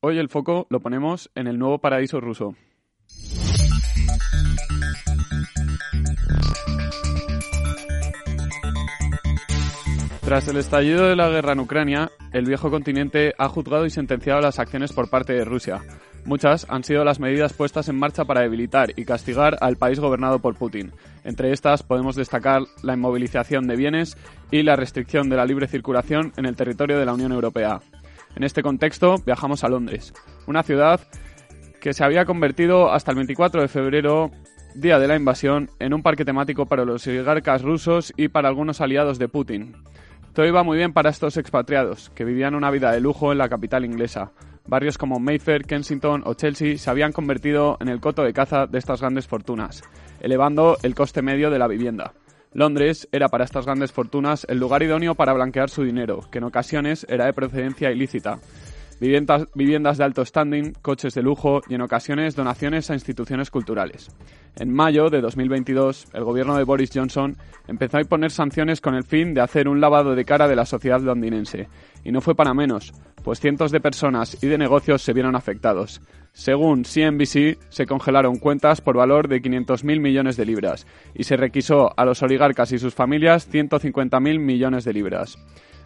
Hoy el foco lo ponemos en el nuevo paraíso ruso. Tras el estallido de la guerra en Ucrania, el viejo continente ha juzgado y sentenciado las acciones por parte de Rusia. Muchas han sido las medidas puestas en marcha para debilitar y castigar al país gobernado por Putin. Entre estas podemos destacar la inmovilización de bienes y la restricción de la libre circulación en el territorio de la Unión Europea. En este contexto viajamos a Londres, una ciudad que se había convertido hasta el 24 de febrero día de la invasión, en un parque temático para los oligarcas rusos y para algunos aliados de Putin. Todo iba muy bien para estos expatriados, que vivían una vida de lujo en la capital inglesa. Barrios como Mayfair, Kensington o Chelsea se habían convertido en el coto de caza de estas grandes fortunas, elevando el coste medio de la vivienda. Londres era para estas grandes fortunas el lugar idóneo para blanquear su dinero, que en ocasiones era de procedencia ilícita, viviendas, viviendas de alto standing, coches de lujo y en ocasiones donaciones a instituciones culturales. En mayo de 2022, el gobierno de Boris Johnson empezó a imponer sanciones con el fin de hacer un lavado de cara de la sociedad londinense. Y no fue para menos, pues cientos de personas y de negocios se vieron afectados. Según CNBC, se congelaron cuentas por valor de 500.000 millones de libras y se requisó a los oligarcas y sus familias 150.000 millones de libras.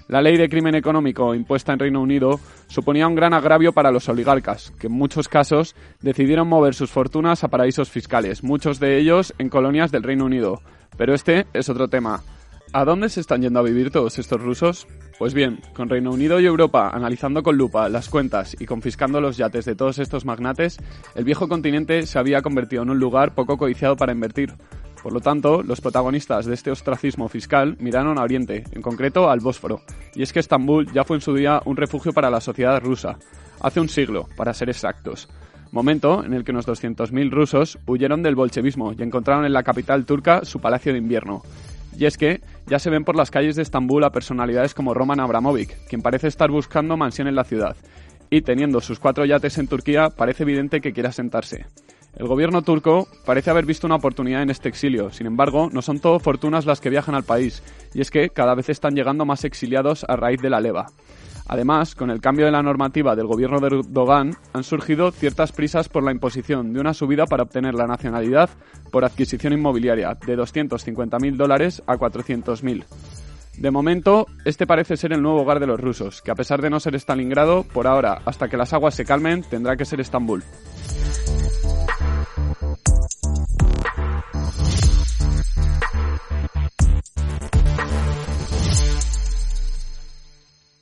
La ley de crimen económico impuesta en Reino Unido suponía un gran agravio para los oligarcas, que en muchos casos decidieron mover sus fortunas a paraísos fiscales, muchos de ellos en colonias del Reino Unido. Pero este es otro tema. ¿A dónde se están yendo a vivir todos estos rusos? Pues bien, con Reino Unido y Europa analizando con lupa las cuentas y confiscando los yates de todos estos magnates, el viejo continente se había convertido en un lugar poco codiciado para invertir. Por lo tanto, los protagonistas de este ostracismo fiscal miraron a Oriente, en concreto al Bósforo. Y es que Estambul ya fue en su día un refugio para la sociedad rusa, hace un siglo, para ser exactos. Momento en el que unos 200.000 rusos huyeron del bolchevismo y encontraron en la capital turca su palacio de invierno. Y es que ya se ven por las calles de Estambul a personalidades como Roman Abramovic, quien parece estar buscando mansión en la ciudad. Y teniendo sus cuatro yates en Turquía, parece evidente que quiera sentarse. El gobierno turco parece haber visto una oportunidad en este exilio, sin embargo, no son todo fortunas las que viajan al país, y es que cada vez están llegando más exiliados a raíz de la leva. Además, con el cambio de la normativa del gobierno de Erdogan, han surgido ciertas prisas por la imposición de una subida para obtener la nacionalidad por adquisición inmobiliaria de 250.000 dólares a 400.000. De momento, este parece ser el nuevo hogar de los rusos, que a pesar de no ser Stalingrado, por ahora, hasta que las aguas se calmen, tendrá que ser Estambul.